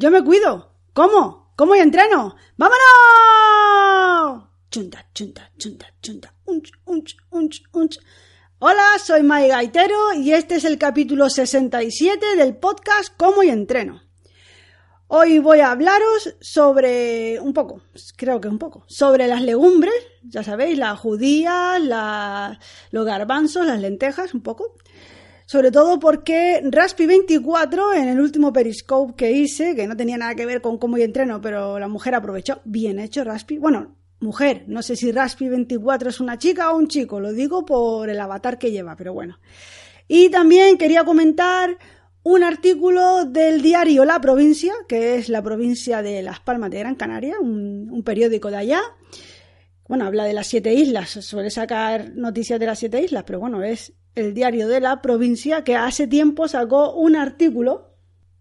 Yo me cuido. ¿Cómo? ¿Cómo y entreno? ¡Vámonos! Chunta, chunta, chunta, chunta. Unch, unch, unch, unch. Hola, soy Mai Gaitero y este es el capítulo 67 del podcast Cómo y entreno. Hoy voy a hablaros sobre un poco, creo que un poco, sobre las legumbres, ya sabéis, las judías, los garbanzos, las lentejas, un poco. Sobre todo porque Raspi24, en el último Periscope que hice, que no tenía nada que ver con cómo y entreno, pero la mujer aprovechó. Bien hecho, Raspi. Bueno, mujer, no sé si Raspi24 es una chica o un chico, lo digo por el avatar que lleva, pero bueno. Y también quería comentar un artículo del diario La Provincia, que es la provincia de Las Palmas de Gran Canaria, un, periódico de allá. Bueno, habla de las siete islas, suele sacar noticias de las siete islas, pero bueno, es el diario de la provincia que hace tiempo sacó un artículo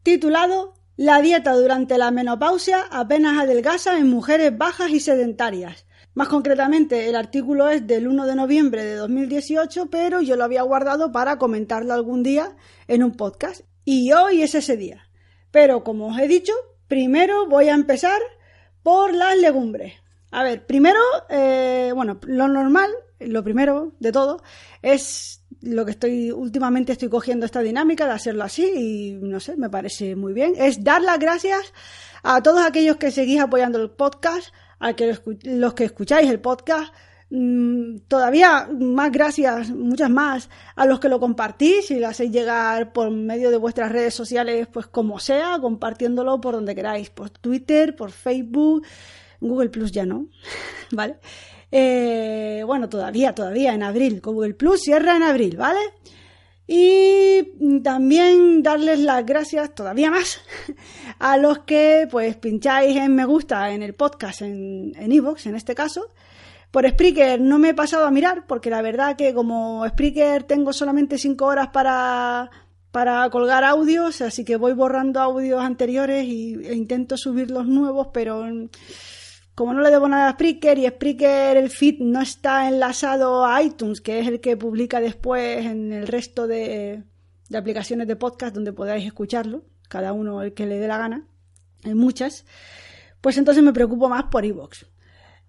titulado La dieta durante la menopausia apenas adelgaza en mujeres bajas y sedentarias. Más concretamente, el artículo es del 1 de noviembre de 2018, pero yo lo había guardado para comentarlo algún día en un podcast. Y hoy es ese día. Pero como os he dicho, primero voy a empezar por las legumbres. A ver, primero, eh, bueno, lo normal, lo primero de todo, es lo que estoy últimamente estoy cogiendo esta dinámica de hacerlo así y no sé, me parece muy bien. Es dar las gracias a todos aquellos que seguís apoyando el podcast, a que los que escucháis el podcast, mm, todavía más gracias, muchas más, a los que lo compartís y lo hacéis llegar por medio de vuestras redes sociales, pues como sea, compartiéndolo por donde queráis, por Twitter, por Facebook, Google Plus ya no, ¿vale? Eh, bueno, todavía, todavía en abril, Google Plus cierra en abril, ¿vale? Y también darles las gracias todavía más a los que pues pincháis en me gusta en el podcast en Evox, en, en este caso. Por Spreaker no me he pasado a mirar porque la verdad que como Spreaker tengo solamente 5 horas para, para colgar audios, así que voy borrando audios anteriores y, e intento subir los nuevos, pero como no le debo nada a Spreaker y Spreaker el feed no está enlazado a iTunes, que es el que publica después en el resto de, aplicaciones de podcast donde podáis escucharlo, cada uno el que le dé la gana, hay muchas, pues entonces me preocupo más por iVoox.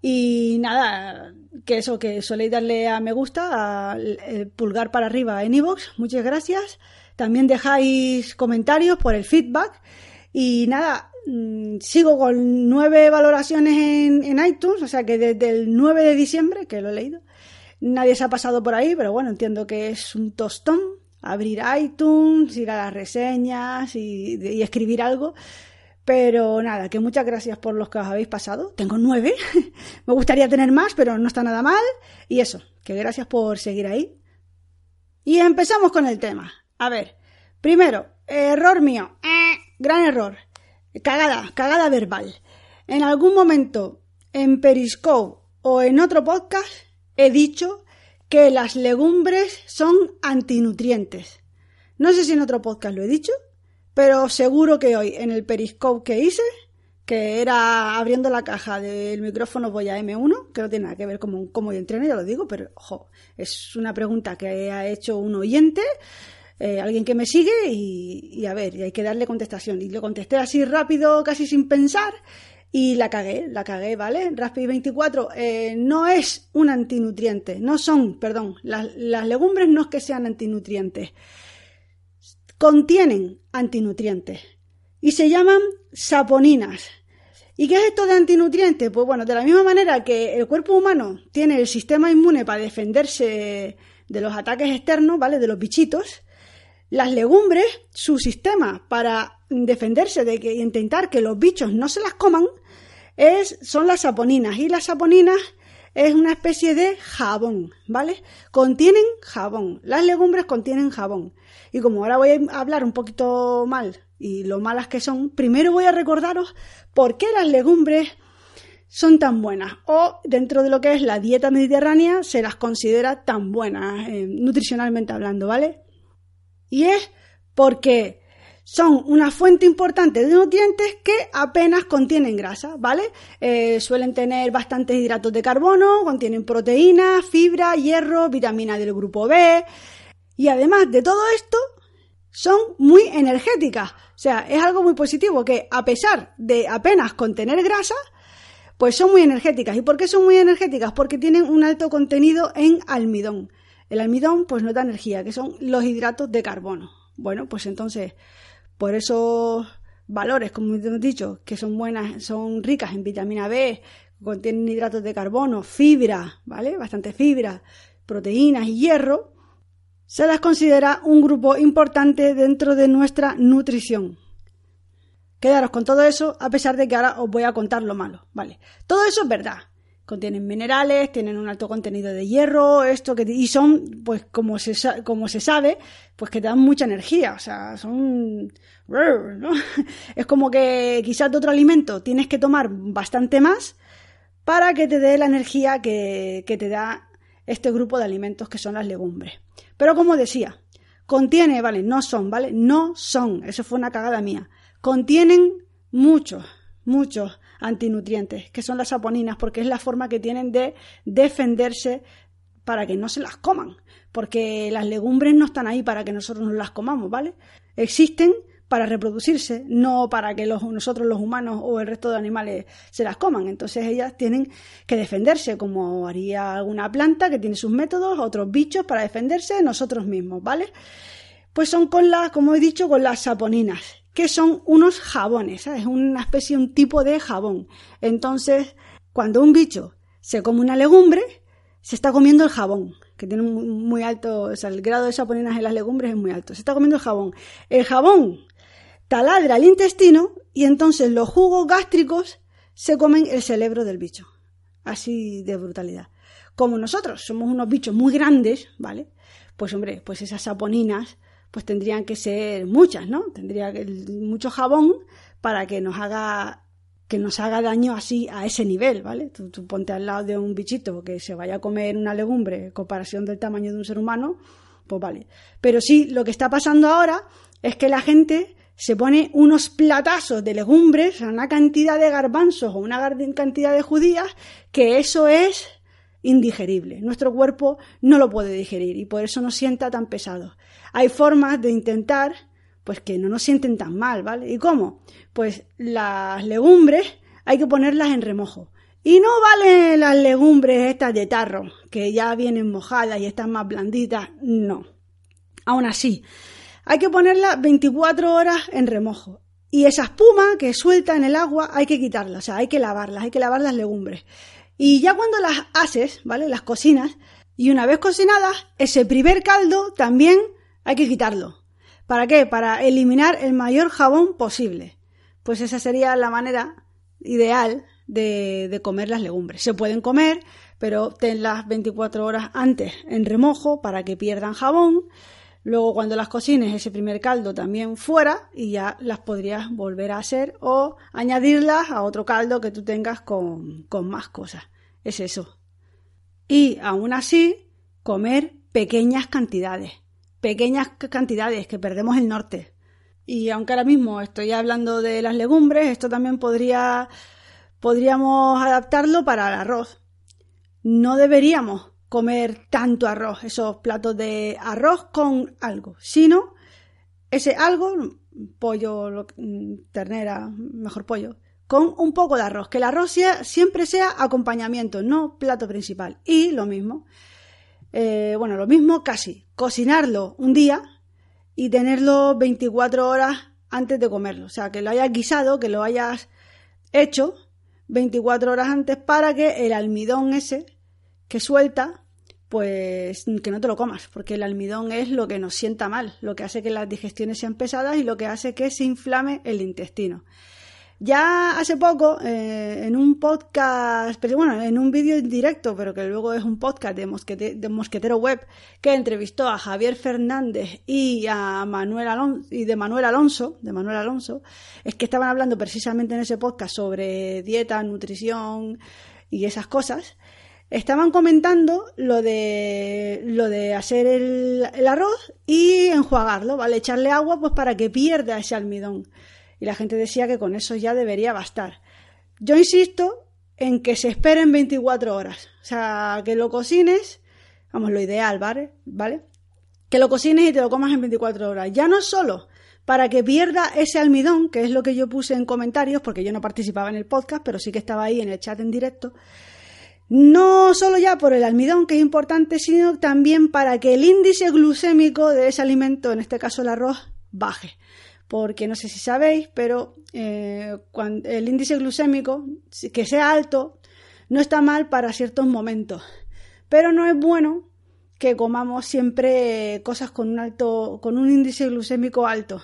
Y nada, que eso, que soléis darle a me gusta, al pulgar para arriba en iVoox, muchas gracias. También dejáis comentarios por el feedback. Y nada, sigo con nueve valoraciones en, iTunes, o sea que desde el 9 de diciembre, que lo he leído, nadie se ha pasado por ahí, pero bueno, entiendo que es un tostón abrir iTunes, ir a las reseñas y, escribir algo. Pero nada, que muchas gracias por los que os habéis pasado. Tengo nueve. Me gustaría tener más, pero no está nada mal. Y eso, que gracias por seguir ahí. Y empezamos con el tema. A ver, primero, error mío. Eh, gran error cagada, cagada verbal. En algún momento en Periscope o en otro podcast he dicho que las legumbres son antinutrientes. No sé si en otro podcast lo he dicho, pero seguro que hoy en el Periscope que hice, que era abriendo la caja del micrófono Voya M1, que no tiene nada que ver con cómo yo entreno, ya lo digo, pero ojo, es una pregunta que ha hecho un oyente eh, alguien que me sigue y, a ver, y hay que darle contestación. Y le contesté así rápido, casi sin pensar, y la cagué, la cagué, ¿vale? Raspi 24 eh, no es un antinutriente, no son, perdón, las, las legumbres no es que sean antinutrientes, contienen antinutrientes y se llaman saponinas. ¿Y qué es esto de antinutrientes? Pues bueno, de la misma manera que el cuerpo humano tiene el sistema inmune para defenderse de los ataques externos, ¿vale? De los bichitos, las legumbres, su sistema para defenderse de que intentar que los bichos no se las coman, es, son las saponinas. Y las saponinas es una especie de jabón, ¿vale? Contienen jabón. Las legumbres contienen jabón. Y como ahora voy a hablar un poquito mal y lo malas que son, primero voy a recordaros por qué las legumbres son tan buenas o dentro de lo que es la dieta mediterránea se las considera tan buenas, eh, nutricionalmente hablando, ¿vale? Y es porque son una fuente importante de nutrientes que apenas contienen grasa, ¿vale? Eh, suelen tener bastantes hidratos de carbono, contienen proteínas, fibra, hierro, vitamina del grupo B. Y además de todo esto, son muy energéticas. O sea, es algo muy positivo que a pesar de apenas contener grasa, pues son muy energéticas. ¿Y por qué son muy energéticas? Porque tienen un alto contenido en almidón. El almidón pues no da energía, que son los hidratos de carbono. Bueno, pues entonces, por esos valores, como hemos dicho, que son buenas, son ricas en vitamina B, contienen hidratos de carbono, fibra, ¿vale? Bastante fibra, proteínas y hierro, se las considera un grupo importante dentro de nuestra nutrición. Quedaros con todo eso, a pesar de que ahora os voy a contar lo malo, ¿vale? Todo eso es verdad. Contienen minerales, tienen un alto contenido de hierro, esto que y son, pues como se, como se sabe, pues que te dan mucha energía, o sea, son ¿no? Es como que quizás de otro alimento tienes que tomar bastante más para que te dé la energía que, que te da este grupo de alimentos que son las legumbres. Pero como decía, contiene, vale, no son, ¿vale? No son, eso fue una cagada mía. Contienen muchos, muchos antinutrientes, que son las saponinas, porque es la forma que tienen de defenderse para que no se las coman, porque las legumbres no están ahí para que nosotros nos las comamos, ¿vale? Existen para reproducirse, no para que nosotros los humanos o el resto de animales se las coman. Entonces ellas tienen que defenderse, como haría alguna planta que tiene sus métodos, otros bichos para defenderse, nosotros mismos, ¿vale? Pues son con las, como he dicho, con las saponinas, que son unos jabones, es una especie, un tipo de jabón. Entonces, cuando un bicho se come una legumbre, se está comiendo el jabón, que tiene muy alto, o sea, el grado de saponinas en las legumbres es muy alto. Se está comiendo el jabón. El jabón taladra el intestino y entonces los jugos gástricos se comen el cerebro del bicho. Así de brutalidad. Como nosotros somos unos bichos muy grandes, ¿vale? Pues hombre, pues esas saponinas pues tendrían que ser muchas, ¿no? Tendría mucho jabón para que nos haga que nos haga daño así a ese nivel, ¿vale? Tú, ponte al lado de un bichito que se vaya a comer una legumbre en comparación del tamaño de un ser humano, pues vale. Pero sí, lo que está pasando ahora es que la gente se pone unos platazos de legumbres, una cantidad de garbanzos o una cantidad de judías, que eso es indigerible. Nuestro cuerpo no lo puede digerir y por eso nos sienta tan pesado. Hay formas de intentar pues que no nos sienten tan mal, ¿vale? ¿Y cómo? Pues las legumbres hay que ponerlas en remojo. Y no valen las legumbres estas de tarro, que ya vienen mojadas y están más blanditas, no. Aún así, hay que ponerla 24 horas en remojo. Y esa espuma que suelta en el agua hay que quitarla, o sea, hay que lavarlas, hay que lavar las legumbres. Y ya cuando las haces, ¿vale? Las cocinas, y una vez cocinadas, ese primer caldo también hay que quitarlo. ¿Para qué? Para eliminar el mayor jabón posible. Pues esa sería la manera ideal de, de comer las legumbres. Se pueden comer, pero tenlas 24 horas antes en remojo para que pierdan jabón Luego cuando las cocines ese primer caldo también fuera y ya las podrías volver a hacer o añadirlas a otro caldo que tú tengas con, con más cosas. Es eso. Y aún así, comer pequeñas cantidades. Pequeñas cantidades que perdemos el norte. Y aunque ahora mismo estoy hablando de las legumbres, esto también podría podríamos adaptarlo para el arroz. No deberíamos comer tanto arroz, esos platos de arroz con algo, sino ese algo, pollo, ternera, mejor pollo, con un poco de arroz, que el arroz siempre sea acompañamiento, no plato principal. Y lo mismo, eh, bueno, lo mismo casi, cocinarlo un día y tenerlo 24 horas antes de comerlo, o sea, que lo hayas guisado, que lo hayas hecho 24 horas antes para que el almidón ese que suelta, pues que no te lo comas, porque el almidón es lo que nos sienta mal, lo que hace que las digestiones sean pesadas y lo que hace que se inflame el intestino. Ya hace poco, eh, en un podcast, pero bueno, en un vídeo en directo, pero que luego es un podcast de, de Mosquetero Web, que entrevistó a Javier Fernández y a Manuel Alonso, y de Manuel Alonso, de Manuel Alonso, es que estaban hablando precisamente en ese podcast sobre dieta, nutrición y esas cosas estaban comentando lo de lo de hacer el, arroz y enjuagarlo, ¿vale? Echarle agua pues para que pierda ese almidón. Y la gente decía que con eso ya debería bastar. Yo insisto en que se esperen 24 horas. O sea, que lo cocines, vamos, lo ideal, ¿vale? ¿Vale? que lo cocines y te lo comas en 24 horas. Ya no solo para que pierda ese almidón, que es lo que yo puse en comentarios, porque yo no participaba en el podcast, pero sí que estaba ahí en el chat en directo. No solo ya por el almidón, que es importante, sino también para que el índice glucémico de ese alimento, en este caso el arroz, baje. Porque no sé si sabéis, pero eh, el índice glucémico, que sea alto, no está mal para ciertos momentos. Pero no es bueno que comamos siempre cosas con un alto, con un índice glucémico alto.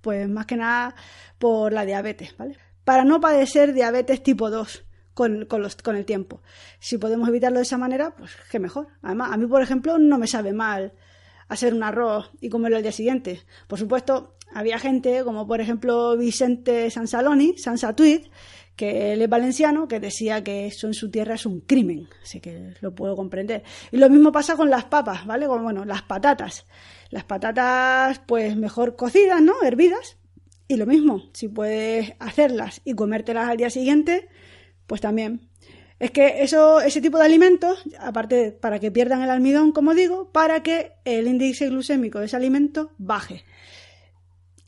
Pues más que nada por la diabetes, ¿vale? Para no padecer diabetes tipo 2 con, con el tiempo. Si podemos evitarlo de esa manera, pues qué mejor. Además, a mí, por ejemplo, no me sabe mal hacer un arroz y comerlo al día siguiente. Por supuesto, había gente, como por ejemplo Vicente Sansaloni, Sansatuit, que él es valenciano, que decía que eso en su tierra es un crimen, así que lo puedo comprender. Y lo mismo pasa con las papas, ¿vale? bueno, las patatas. Las patatas, pues mejor cocidas, ¿no? Hervidas. Y lo mismo, si puedes hacerlas y comértelas al día siguiente, pues también. Es que eso, ese tipo de alimentos, aparte para que pierdan el almidón, como digo, para que el índice glucémico de ese alimento baje.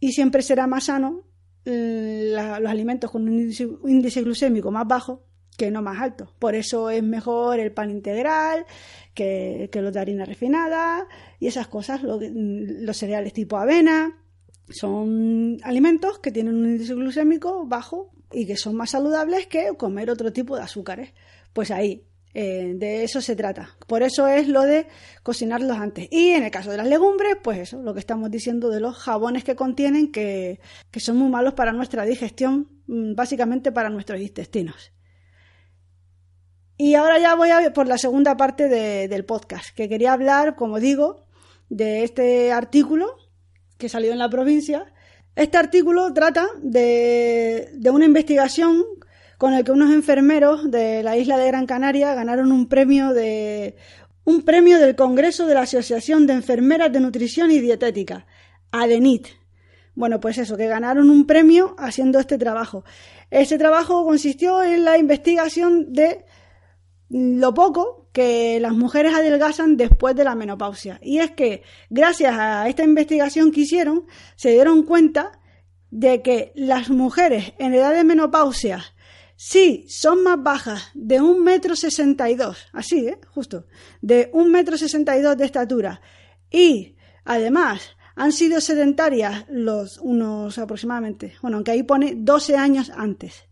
Y siempre será más sano los alimentos con un índice, glucémico más bajo que no más alto. Por eso es mejor el pan integral que, los de harina refinada y esas cosas, los cereales tipo avena. Son alimentos que tienen un índice glucémico bajo y que son más saludables que comer otro tipo de azúcares. Pues ahí, eh, de eso se trata. Por eso es lo de cocinarlos antes. Y en el caso de las legumbres, pues eso, lo que estamos diciendo de los jabones que contienen, que, son muy malos para nuestra digestión, mm, básicamente para nuestros intestinos. Y ahora ya voy a por la segunda parte del podcast, que quería hablar, como digo, de este artículo que salió en la provincia. Este artículo trata de, de una investigación con el que unos enfermeros de la isla de Gran Canaria ganaron un premio de un premio del Congreso de la Asociación de Enfermeras de Nutrición y Dietética, ADENIT. Bueno, pues eso, que ganaron un premio haciendo este trabajo. Este trabajo consistió en la investigación de lo poco que las mujeres adelgazan después de la menopausia. Y es que, gracias a esta investigación que hicieron, se dieron cuenta de que las mujeres en edad de menopausia Sí, son más bajas, de un metro sesenta y dos, así, ¿eh? Justo, de un metro sesenta y dos de estatura. Y, además, han sido sedentarias los unos aproximadamente, bueno, aunque ahí pone 12 años antes.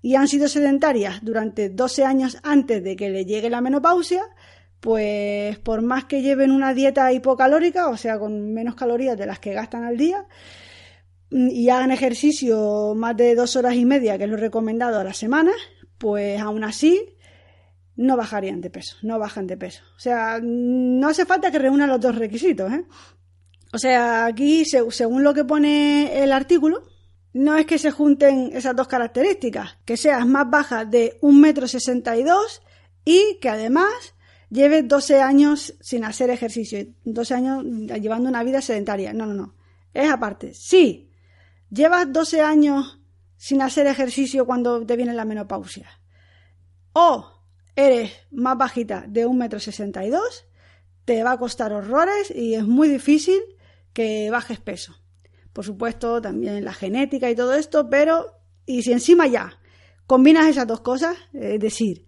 Y han sido sedentarias durante 12 años antes de que le llegue la menopausia, pues por más que lleven una dieta hipocalórica, o sea, con menos calorías de las que gastan al día, y hagan ejercicio más de dos horas y media, que es lo recomendado a la semana, pues aún así no bajarían de peso, no bajan de peso. O sea, no hace falta que reúnan los dos requisitos, ¿eh? O sea, aquí, según lo que pone el artículo, no es que se junten esas dos características, que seas más baja de un metro sesenta y dos y que además lleves 12 años sin hacer ejercicio, 12 años llevando una vida sedentaria. No, no, no. Es aparte. Sí, llevas 12 años sin hacer ejercicio cuando te viene la menopausia, o eres más bajita de un metro sesenta y dos, te va a costar horrores y es muy difícil que bajes peso. Por supuesto, también la genética y todo esto, pero y si encima ya combinas esas dos cosas, es decir,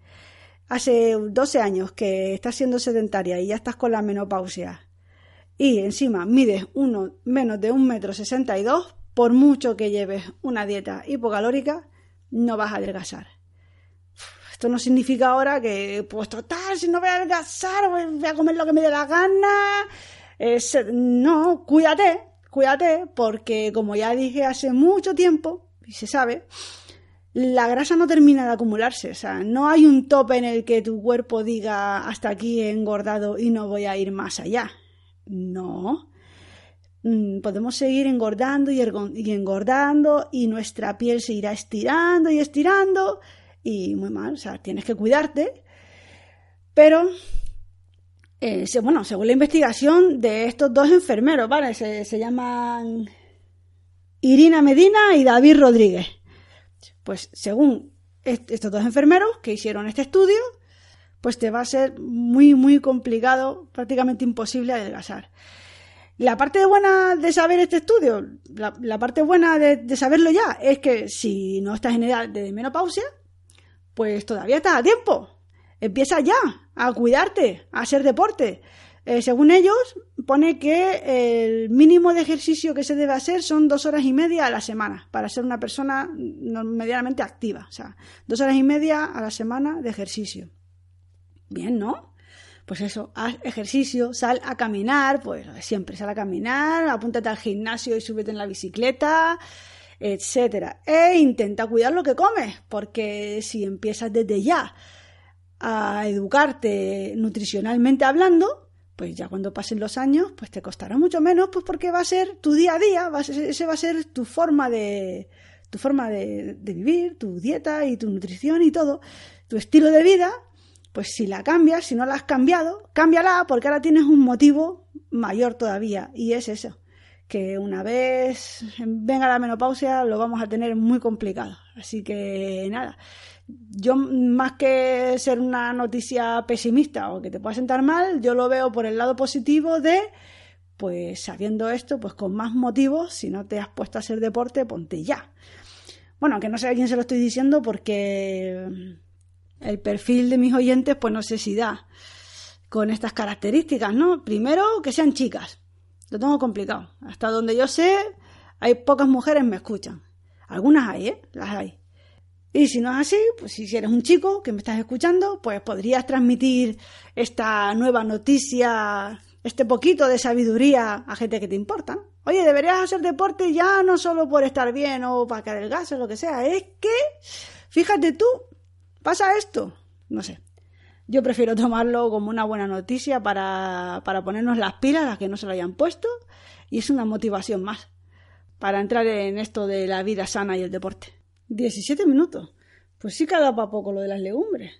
hace 12 años que estás siendo sedentaria y ya estás con la menopausia y encima mides uno menos de un metro sesenta y dos, por mucho que lleves una dieta hipocalórica, no vas a adelgazar. Esto no significa ahora que, pues total, si no voy a adelgazar, voy a comer lo que me dé la gana. no, cuídate, cuídate, porque como ya dije hace mucho tiempo, y se sabe, la grasa no termina de acumularse. O sea, no hay un tope en el que tu cuerpo diga hasta aquí engordado y no voy a ir más allá. No. Mm, podemos seguir engordando y, engordando y nuestra piel se irá estirando y estirando y muy mal, o sea, tienes que cuidarte. Pero, eh, bueno, según la investigación de estos dos enfermeros, ¿vale? Se, se llaman Irina Medina y David Rodríguez. Pues según estos dos enfermeros que hicieron este estudio, pues te va a ser muy, muy complicado, prácticamente imposible adelgazar. La parte buena de saber este estudio, la, parte buena de, saberlo ya, es que si no estás en edad de menopausia, pues todavía estás a tiempo. Empieza ya a cuidarte, a hacer deporte. Eh, según ellos, pone que el mínimo de ejercicio que se debe hacer son dos horas y media a la semana para ser una persona medianamente activa. O sea, dos horas y media a la semana de ejercicio. Bien, ¿no? Pues eso, haz ejercicio, sal a caminar, pues siempre, sal a caminar, apúntate al gimnasio y súbete en la bicicleta, etcétera. E intenta cuidar lo que comes, porque si empiezas desde ya a educarte nutricionalmente hablando, pues ya cuando pasen los años, pues te costará mucho menos, pues porque va a ser tu día a día, va a ese va a ser tu forma de tu forma de vivir, tu dieta y tu nutrición y todo, tu estilo de vida, pues si la cambias, si no la has cambiado, cámbiala porque ahora tienes un motivo mayor todavía y es eso, que una vez venga la menopausia lo vamos a tener muy complicado. Así que nada, yo más que ser una noticia pesimista o que te pueda sentar mal, yo lo veo por el lado positivo de, pues sabiendo esto, pues con más motivos, si no te has puesto a hacer deporte, ponte ya. Bueno, aunque no sé a quién se lo estoy diciendo porque el perfil de mis oyentes, pues no sé si da con estas características, ¿no? Primero, que sean chicas. Lo tengo complicado. Hasta donde yo sé, hay pocas mujeres me escuchan. Algunas hay, ¿eh? Las hay. Y si no es así, pues si eres un chico que me estás escuchando, pues podrías transmitir esta nueva noticia, este poquito de sabiduría a gente que te importa. Oye, deberías hacer deporte ya no solo por estar bien o para caer el gas o lo que sea, es que, fíjate tú, ¿Pasa esto? No sé. Yo prefiero tomarlo como una buena noticia para, para ponernos las pilas, las que no se lo hayan puesto, y es una motivación más para entrar en esto de la vida sana y el deporte. 17 minutos. Pues sí que dado para poco lo de las legumbres.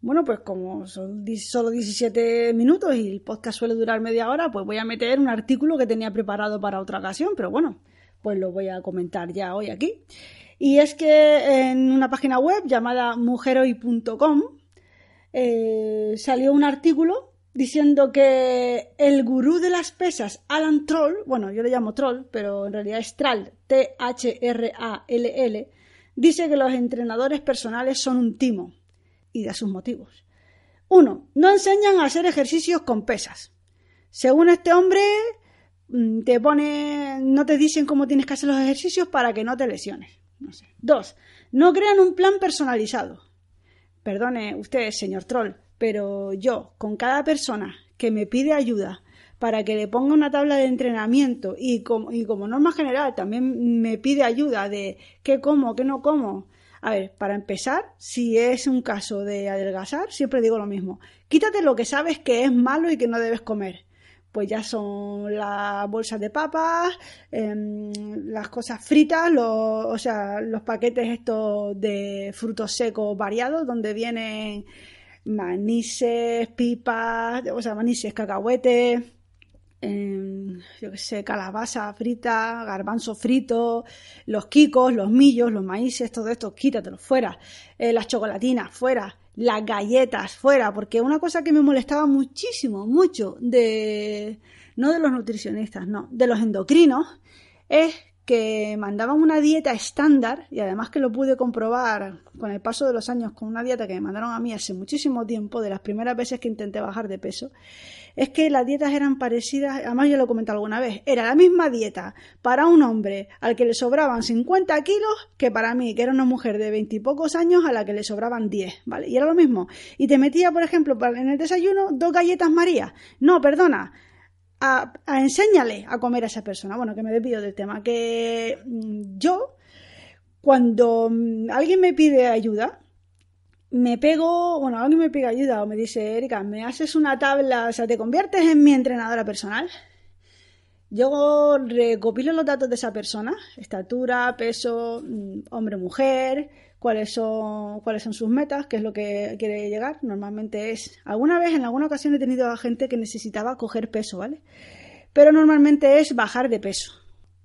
Bueno, pues como son solo 17 minutos y el podcast suele durar media hora, pues voy a meter un artículo que tenía preparado para otra ocasión, pero bueno, pues lo voy a comentar ya hoy aquí. Y es que en una página web llamada mujeroy.com eh, salió un artículo diciendo que el gurú de las pesas, Alan Troll, bueno, yo le llamo Troll, pero en realidad es Trall, T-H-R-A-L-L, dice que los entrenadores personales son un timo y da sus motivos. Uno, no enseñan a hacer ejercicios con pesas. Según este hombre, mm, te pone, no te dicen cómo tienes que hacer los ejercicios para que no te lesiones. Dos, no crean un plan personalizado. Perdone usted, señor Troll, pero yo, con cada persona que me pide ayuda para que le ponga una tabla de entrenamiento y como, y como norma general también me pide ayuda de qué como, qué no como. A ver, para empezar, si es un caso de adelgazar, siempre digo lo mismo. Quítate lo que sabes que es malo y que no debes comer pues ya son las bolsas de papas, em, las cosas fritas, los, o sea, los paquetes estos de frutos secos variados, donde vienen manises, pipas, o sea, manises, cacahuetes, em, yo qué sé, calabaza frita, garbanzo frito, los quicos, los millos, los maíces, todo esto, quítatelos fuera, eh, las chocolatinas fuera, las galletas fuera, porque una cosa que me molestaba muchísimo, mucho de, no de los nutricionistas, no, de los endocrinos, es que mandaban una dieta estándar, y además que lo pude comprobar con el paso de los años con una dieta que me mandaron a mí hace muchísimo tiempo, de las primeras veces que intenté bajar de peso, es que las dietas eran parecidas, además yo lo comenté alguna vez, era la misma dieta para un hombre al que le sobraban 50 kilos que para mí, que era una mujer de veintipocos años a la que le sobraban 10, ¿vale? Y era lo mismo. Y te metía, por ejemplo, en el desayuno dos galletas María. No, perdona, a, enséñale a comer a esa persona. Bueno, que me despido del tema. Que mm, yo, cuando mm, alguien me pide ayuda, me pego, bueno, alguien me pide ayuda o me dice, Erika, ¿me haces una tabla? O sea, ¿te conviertes en mi entrenadora personal? Yo recopilo los datos de esa persona, estatura, peso, mm, hombre, mujer, cuáles son, cuáles son sus metas, qué es lo que quiere llegar. Normalmente es, alguna vez, en alguna ocasión he tenido a gente que necesitaba coger peso, ¿vale? Pero normalmente es bajar de peso.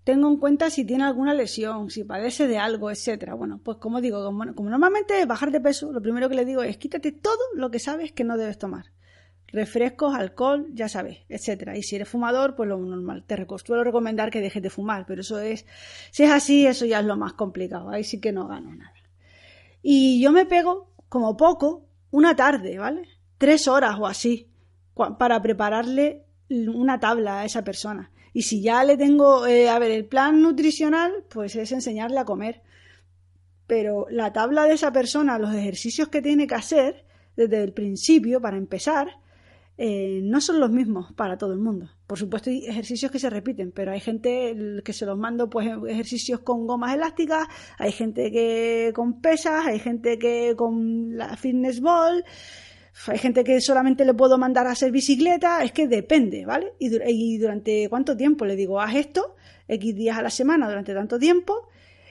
Tengo en cuenta si tiene alguna lesión, si padece de algo, etcétera. Bueno, pues como digo, como, normalmente bajar de peso, lo primero que le digo es quítate todo lo que sabes que no debes tomar. refrescos, alcohol, ya sabes, etcétera. Y si eres fumador, pues lo normal. Te suelo recomendar que dejes de fumar, pero eso es, si es así, eso ya es lo más complicado. Ahí sí que no gano nada. Y yo me pego, como poco, una tarde, ¿vale? Tres horas o así, para prepararle una tabla a esa persona. Y si ya le tengo, eh, a ver, el plan nutricional, pues es enseñarle a comer. Pero la tabla de esa persona, los ejercicios que tiene que hacer desde el principio, para empezar, eh, no son los mismos para todo el mundo. Por supuesto, hay ejercicios que se repiten, pero hay gente que se los mando, pues, ejercicios con gomas elásticas, hay gente que con pesas, hay gente que con la fitness ball, hay gente que solamente le puedo mandar a hacer bicicleta, es que depende, ¿vale? Y, durante cuánto tiempo le digo, haz esto, X días a la semana durante tanto tiempo,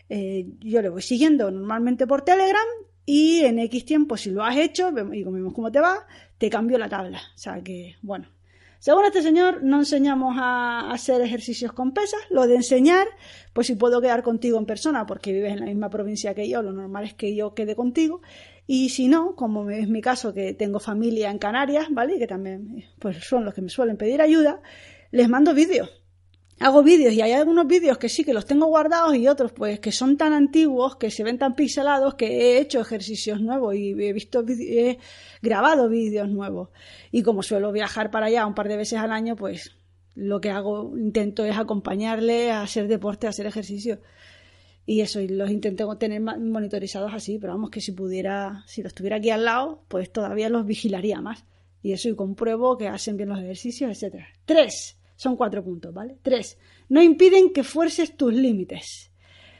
eh, yo le voy siguiendo normalmente por Telegram y en X tiempo, si lo has hecho, y vemos cómo te va, te cambio la tabla. O sea que, bueno. Según este señor, no enseñamos a hacer ejercicios con pesas. Lo de enseñar, pues si puedo quedar contigo en persona porque vives en la misma provincia que yo, lo normal es que yo quede contigo. Y si no, como es mi caso, que tengo familia en Canarias, ¿vale? Que también pues son los que me suelen pedir ayuda, les mando vídeos. Hago vídeos y hay algunos vídeos que sí que los tengo guardados y otros pues que son tan antiguos que se ven tan pixelados que he hecho ejercicios nuevos y he visto he grabado vídeos nuevos. Y como suelo viajar para allá un par de veces al año pues lo que hago intento es acompañarle a hacer deporte a hacer ejercicio y eso y los intento tener monitorizados así pero vamos que si pudiera si los tuviera aquí al lado pues todavía los vigilaría más y eso y compruebo que hacen bien los ejercicios etcétera tres son cuatro puntos, ¿vale? Tres, no impiden que fuerces tus límites.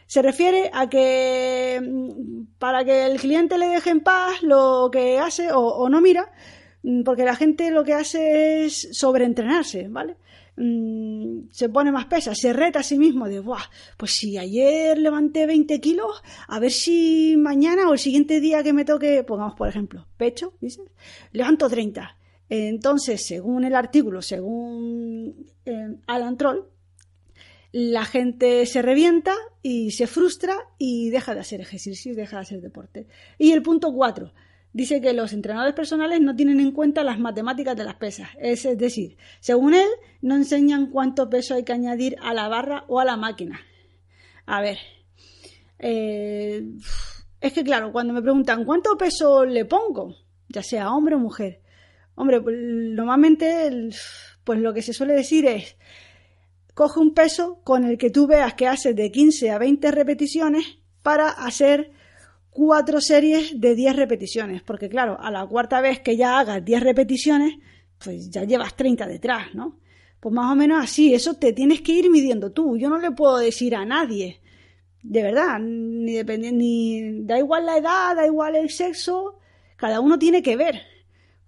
Se refiere a que mm, para que el cliente le deje en paz lo que hace o, no mira, mm, porque la gente lo que hace es sobreentrenarse, ¿vale? Mm, se pone más pesa, se reta a sí mismo de, Buah, pues si ayer levanté 20 kilos, a ver si mañana o el siguiente día que me toque, pongamos por ejemplo, pecho, ¿dices? Levanto 30. Entonces, según el artículo, según eh, Alan Troll, la gente se revienta y se frustra y deja de hacer ejercicio y deja de hacer deporte. Y el punto 4 dice que los entrenadores personales no tienen en cuenta las matemáticas de las pesas. Es, decir, según él, no enseñan cuánto peso hay que añadir a la barra o a la máquina. A ver, eh, es que claro, cuando me preguntan cuánto peso le pongo, ya sea hombre o mujer, Hombre, pues, normalmente pues lo que se suele decir es coge un peso con el que tú veas que haces de 15 a 20 repeticiones para hacer cuatro series de 10 repeticiones, porque claro, a la cuarta vez que ya hagas 10 repeticiones, pues ya llevas 30 detrás, ¿no? Pues más o menos así, eso te tienes que ir midiendo tú. Yo no le puedo decir a nadie, de verdad, ni depende, ni da igual la edad, da igual el sexo, cada uno tiene que ver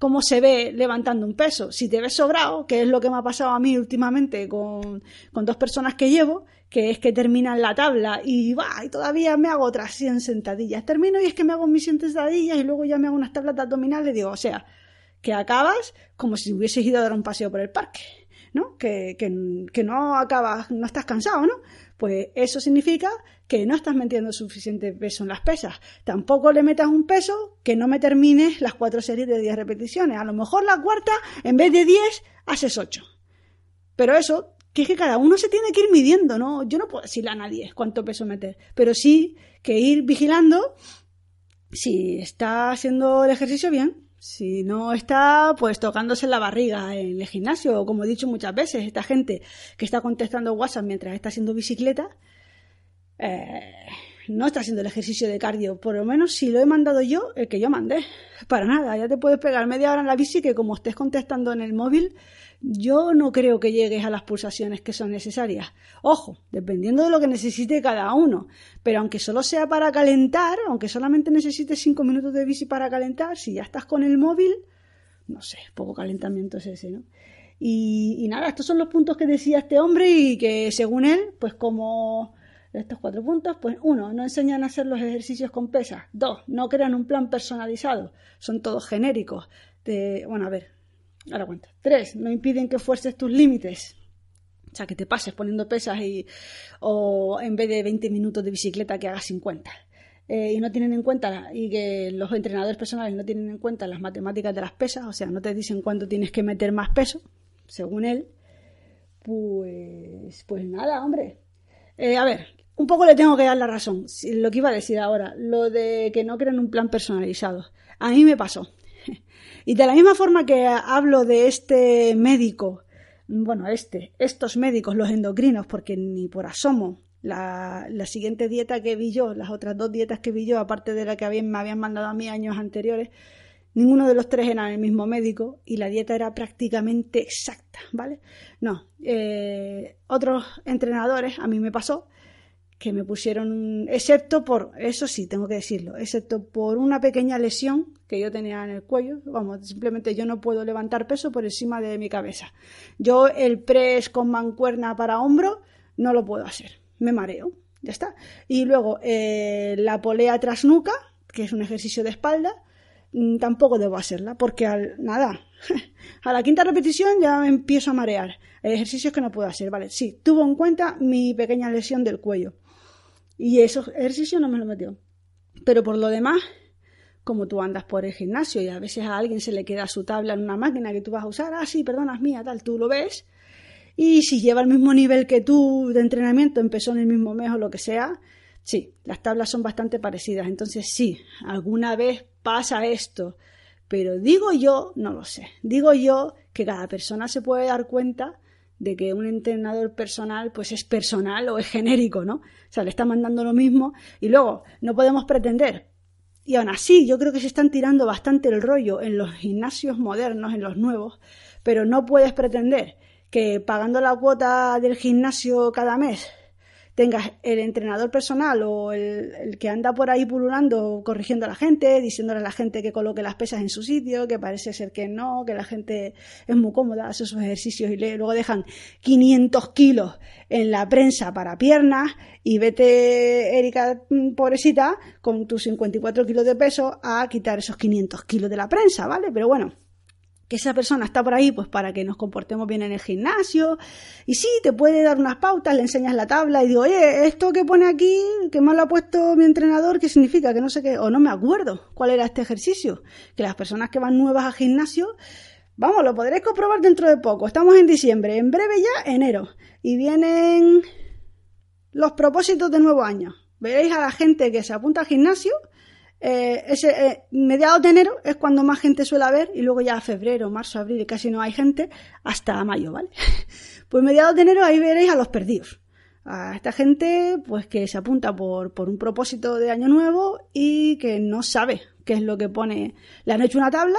cómo se ve levantando un peso. Si te ves sobrado, que es lo que me ha pasado a mí últimamente con, dos personas que llevo, que es que terminan la tabla y va, y todavía me hago otras 100 sentadillas. Termino y es que me hago mis 100 sentadillas y luego ya me hago unas tablas abdominales. Digo, o sea, que acabas como si hubieses ido a dar un paseo por el parque, ¿no? Que, que, que no acabas, no estás cansado, ¿no? Pues eso significa que no estás metiendo suficiente peso en las pesas. Tampoco le metas un peso que no me termines las cuatro series de 10 repeticiones. A lo mejor la cuarta, en vez de 10, haces 8. Pero eso, que es que cada uno se tiene que ir midiendo, ¿no? Yo no puedo decirle a nadie cuánto peso meter, pero sí que ir vigilando si está haciendo el ejercicio bien, si no está, pues tocándose la barriga en el gimnasio, como he dicho muchas veces, esta gente que está contestando WhatsApp mientras está haciendo bicicleta, eh, no está haciendo el ejercicio de cardio. Por lo menos si lo he mandado yo, el que yo mandé. Para nada, ya te puedes pegar media hora en la bici que como estés contestando en el móvil, yo no creo que llegues a las pulsaciones que son necesarias. Ojo, dependiendo de lo que necesite cada uno. Pero aunque solo sea para calentar, aunque solamente necesites cinco minutos de bici para calentar, si ya estás con el móvil, no sé, poco calentamiento es ese, ¿no? Y, y nada, estos son los puntos que decía este hombre y que según él, pues como estos cuatro puntos, pues uno, no enseñan a hacer los ejercicios con pesas. Dos, no crean un plan personalizado, son todos genéricos. Bueno, a ver, Ahora cuenta. Tres, no impiden que fuerces tus límites. O sea, que te pases poniendo pesas y, o en vez de 20 minutos de bicicleta que hagas 50. eh, y no tienen en cuenta, y que los entrenadores personales no tienen en cuenta las matemáticas de las pesas, o sea, no te dicen cuánto tienes que meter más peso, según él, pues, pues nada, hombre. Eh, a ver, un poco le tengo que dar la razón, lo que iba a decir ahora, lo de que no crean un plan personalizado. A mí me pasó. Y de la misma forma que hablo de este médico, bueno, este, estos médicos, los endocrinos, porque ni por asomo la, siguiente dieta que vi yo, las otras dos dietas que vi yo, aparte de la que me habían mandado a mí años anteriores, ninguno de los tres era el mismo médico y la dieta era prácticamente exacta, ¿vale? No, eh, otros entrenadores, a mí me pasó, que me pusieron, excepto por, eso sí, tengo que decirlo, excepto por una pequeña lesión que yo tenía en el cuello, vamos, simplemente yo no puedo levantar peso por encima de mi cabeza. Yo el press con mancuerna para hombro no lo puedo hacer, me mareo, ya está. Y luego eh, la polea tras nuca, que es un ejercicio de espalda, mm, tampoco debo hacerla, porque al, nada, a la quinta repetición ya empiezo a marear. Hay ejercicios que no puedo hacer, ¿vale? Sí, tuvo en cuenta mi pequeña lesión del cuello. Y esos ejercicios no me lo metió. Pero por lo demás, como tú andas por el gimnasio y a veces a alguien se le queda su tabla en una máquina que tú vas a usar, ah, sí, perdona, es mía, tal, tú lo ves. Y si lleva el mismo nivel que tú de entrenamiento, empezó en el mismo mes o lo que sea, sí, las tablas son bastante parecidas. Entonces sí, alguna vez pasa esto. Pero digo yo, no lo sé, digo yo que cada persona se puede dar cuenta de que un entrenador personal pues es personal o es genérico, ¿no? O sea, le está mandando lo mismo y luego no podemos pretender. Y aún así, yo creo que se están tirando bastante el rollo en los gimnasios modernos, en los nuevos, pero no puedes pretender que pagando la cuota del gimnasio cada mes tengas el entrenador personal o el, que anda por ahí pululando, corrigiendo a la gente, diciéndole a la gente que coloque las pesas en su sitio, que parece ser que no, que la gente es muy cómoda, hace esos ejercicios y luego dejan 500 kilos en la prensa para piernas y vete, Erika, mm, pobrecita, con tus 54 kilos de peso a quitar esos 500 kilos de la prensa, ¿vale? Pero bueno, que esa persona está por ahí pues para que nos comportemos bien en el gimnasio. Y sí, te puede dar unas pautas, le enseñas la tabla y digo, oye, esto que pone aquí, que me lo ha puesto mi entrenador, ¿qué significa? Que no sé qué, o no me acuerdo cuál era este ejercicio, que las personas que van nuevas al gimnasio, vamos, lo podréis comprobar dentro de poco, estamos en diciembre, en breve ya enero. Y vienen los propósitos de nuevo año. Veréis a la gente que se apunta al gimnasio eh, ese, eh, mediados de enero es cuando más gente suele haber y luego ya febrero, marzo, abril casi no hay gente hasta mayo, ¿vale? Pues mediados de enero ahí veréis a los perdidos. A esta gente pues que se apunta por, por un propósito de año nuevo y que no sabe qué es lo que pone. Le han hecho una tabla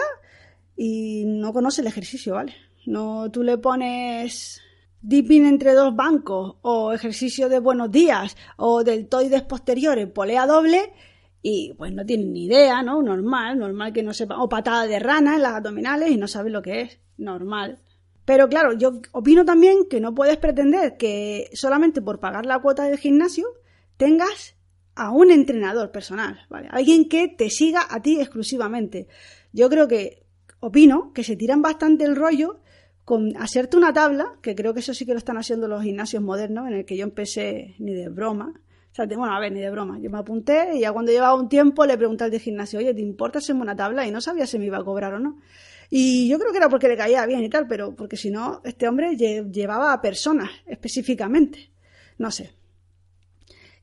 y no conoce el ejercicio, ¿vale? No, tú le pones dipping entre dos bancos o ejercicio de buenos días o deltoides posteriores, polea doble y pues no tienen ni idea, ¿no? Normal, normal que no sepa, o patada de rana en las abdominales y no sabe lo que es, normal. Pero claro, yo opino también que no puedes pretender que solamente por pagar la cuota del gimnasio tengas a un entrenador personal, ¿vale? Alguien que te siga a ti exclusivamente. Yo creo que, opino que se tiran bastante el rollo con hacerte una tabla, que creo que eso sí que lo están haciendo los gimnasios modernos, en el que yo empecé ni de broma, o sea, bueno, a ver, ni de broma. Yo me apunté y ya cuando llevaba un tiempo le pregunté al de gimnasio, oye, ¿te importa hacerme una tabla? Y no sabía si me iba a cobrar o no. Y yo creo que era porque le caía bien y tal, pero porque si no, este hombre llevaba a personas específicamente. No sé.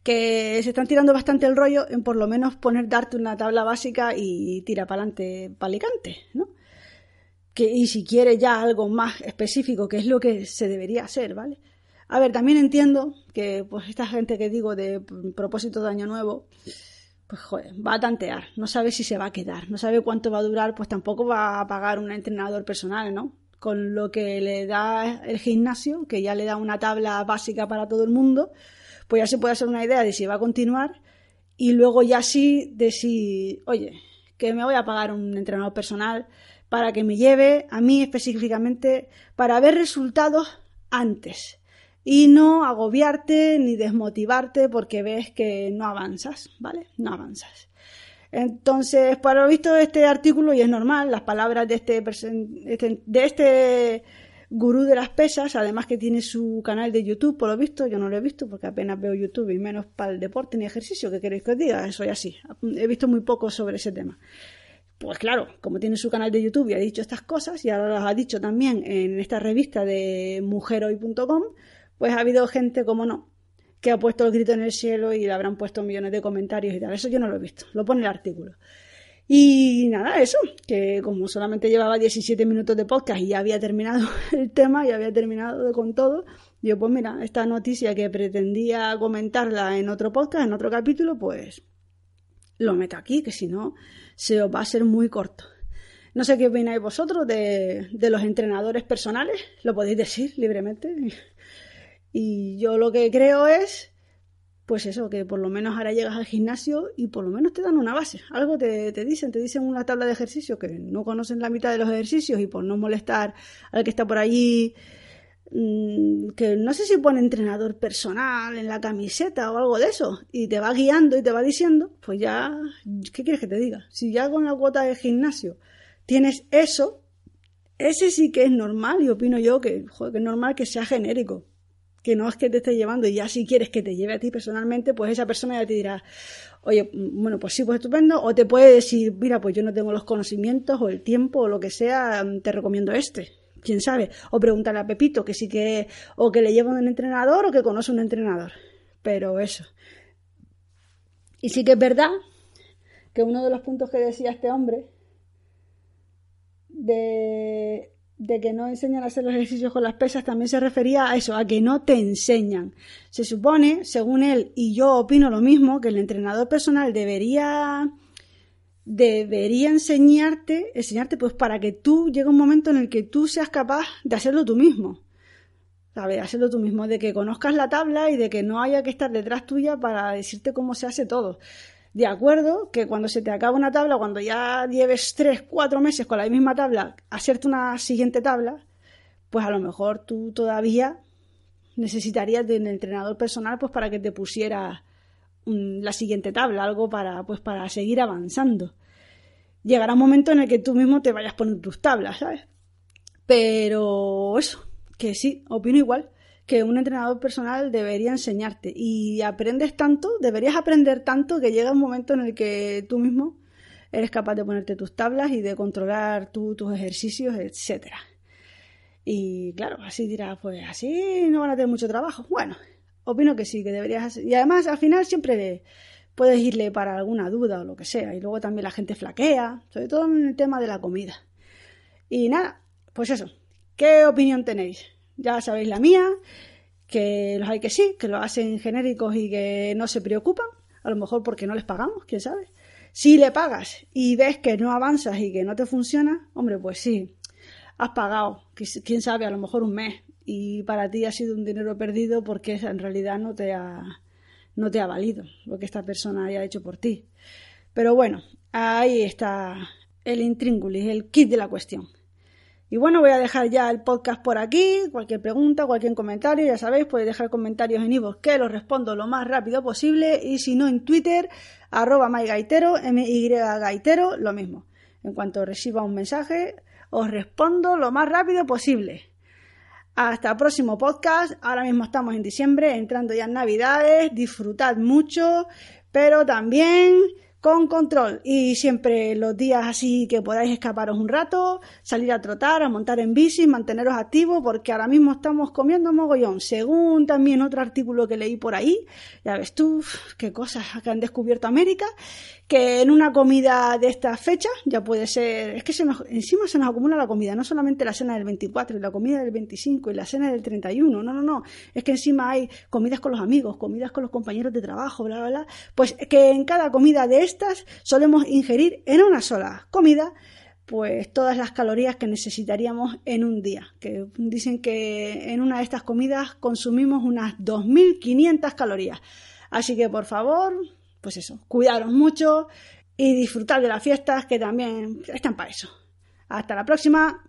Que se están tirando bastante el rollo en por lo menos poner, darte una tabla básica y tira para adelante palicante, ¿no? Que, y si quiere ya algo más específico, que es lo que se debería hacer, ¿vale? A ver, también entiendo que pues esta gente que digo de propósito de año nuevo, pues joder, va a tantear, no sabe si se va a quedar, no sabe cuánto va a durar, pues tampoco va a pagar un entrenador personal, ¿no? Con lo que le da el gimnasio, que ya le da una tabla básica para todo el mundo, pues ya se puede hacer una idea de si va a continuar y luego ya sí de si, oye, que me voy a pagar un entrenador personal para que me lleve a mí específicamente para ver resultados antes y no agobiarte ni desmotivarte porque ves que no avanzas, ¿vale? No avanzas. Entonces, para lo visto, este artículo, y es normal, las palabras de este, este, de este gurú de las pesas, además que tiene su canal de YouTube, por lo visto, yo no lo he visto porque apenas veo YouTube y menos para el deporte ni ejercicio, ¿qué queréis que os diga? Soy así, he visto muy poco sobre ese tema. Pues claro, como tiene su canal de YouTube y ha dicho estas cosas, y ahora las ha dicho también en esta revista de mujerhoy.com, pues ha habido gente, como no, que ha puesto el grito en el cielo y le habrán puesto millones de comentarios y tal. Eso yo no lo he visto, lo pone el artículo. Y nada, eso, que como solamente llevaba 17 minutos de podcast y ya había terminado el tema, y había terminado con todo, yo pues mira, esta noticia que pretendía comentarla en otro podcast, en otro capítulo, pues lo meto aquí, que si no se os va a ser muy corto. No sé qué opináis vosotros de, de los entrenadores personales, lo podéis decir libremente. Y yo lo que creo es pues eso, que por lo menos ahora llegas al gimnasio y por lo menos te dan una base. Algo te, dicen, te dicen una tabla de ejercicios que no conocen la mitad de los ejercicios y por no molestar al que está por allí, mm, que no sé si pone entrenador personal en la camiseta o algo de eso, y te va guiando y te va diciendo, pues ya, ¿qué quieres que te diga? Si ya con la cuota de gimnasio tienes eso, ese sí que es normal y opino yo que, que es normal que sea genérico que no es que te esté llevando y ya si quieres que te lleve a ti personalmente, pues esa persona ya te dirá, oye, bueno, pues sí, pues estupendo, o te puede decir, mira, pues yo no tengo los conocimientos o el tiempo o lo que sea, te recomiendo este, quién sabe, o preguntarle a Pepito que sí que, o que le lleva un entrenador o que conoce un entrenador, pero eso. Y sí que es verdad que uno de los puntos que decía este hombre de de que no enseñan a hacer los ejercicios con las pesas también se refería a eso, a que no te enseñan. Se supone, según él, y yo opino lo mismo, que el entrenador personal debería debería enseñarte, enseñarte pues para que tú llegue un momento en el que tú seas capaz de hacerlo tú mismo. ¿Sabes? Hacerlo tú mismo, de que conozcas la tabla y de que no haya que estar detrás tuya para decirte cómo se hace todo de acuerdo que cuando se te acaba una tabla, cuando ya lleves tres, cuatro meses con la misma tabla, hacerte una siguiente tabla, pues a lo mejor tú todavía necesitarías de un entrenador personal pues para que te pusiera la siguiente tabla, algo para pues para seguir avanzando. Llegará un momento en el que tú mismo te vayas poniendo tus tablas, ¿sabes? Pero eso, que sí, opino igual que un entrenador personal debería enseñarte. Y aprendes tanto, deberías aprender tanto que llega un momento en el que tú mismo eres capaz de ponerte tus tablas y de controlar tus ejercicios, etc. Y claro, así dirás, pues así no van a tener mucho trabajo. Bueno, opino que sí, que deberías hacer. Y además, al final siempre puedes irle para alguna duda o lo que sea. Y luego también la gente flaquea, sobre todo en el tema de la comida. Y nada, pues eso. ¿Qué opinión tenéis? Ya sabéis la mía, que los hay que sí, que lo hacen genéricos y que no se preocupan, a lo mejor porque no les pagamos, quién sabe. Si le pagas y ves que no avanzas y que no te funciona, hombre, pues sí, has pagado, quién sabe, a lo mejor un mes y para ti ha sido un dinero perdido porque en realidad no te ha, no te ha valido lo que esta persona haya hecho por ti. Pero bueno, ahí está el intríngulis, el kit de la cuestión. Y bueno, voy a dejar ya el podcast por aquí. Cualquier pregunta, cualquier comentario, ya sabéis, podéis dejar comentarios en Ivo que los respondo lo más rápido posible. Y si no, en Twitter, arroba mygaitero, my gaitero, lo mismo. En cuanto reciba un mensaje, os respondo lo más rápido posible. Hasta el próximo podcast. Ahora mismo estamos en diciembre, entrando ya en Navidades. Disfrutad mucho, pero también con control y siempre los días así que podáis escaparos un rato, salir a trotar, a montar en bici, manteneros activos porque ahora mismo estamos comiendo mogollón. Según también otro artículo que leí por ahí, ya ves tú qué cosas que han descubierto América, que en una comida de estas fechas ya puede ser, es que se nos, encima se nos acumula la comida, no solamente la cena del 24 y la comida del 25 y la cena del 31, no, no, no, es que encima hay comidas con los amigos, comidas con los compañeros de trabajo, bla, bla, bla, pues que en cada comida de estas solemos ingerir en una sola comida pues todas las calorías que necesitaríamos en un día. Que dicen que en una de estas comidas consumimos unas 2.500 calorías. Así que por favor, pues eso, cuidaros mucho y disfrutar de las fiestas que también están para eso. Hasta la próxima.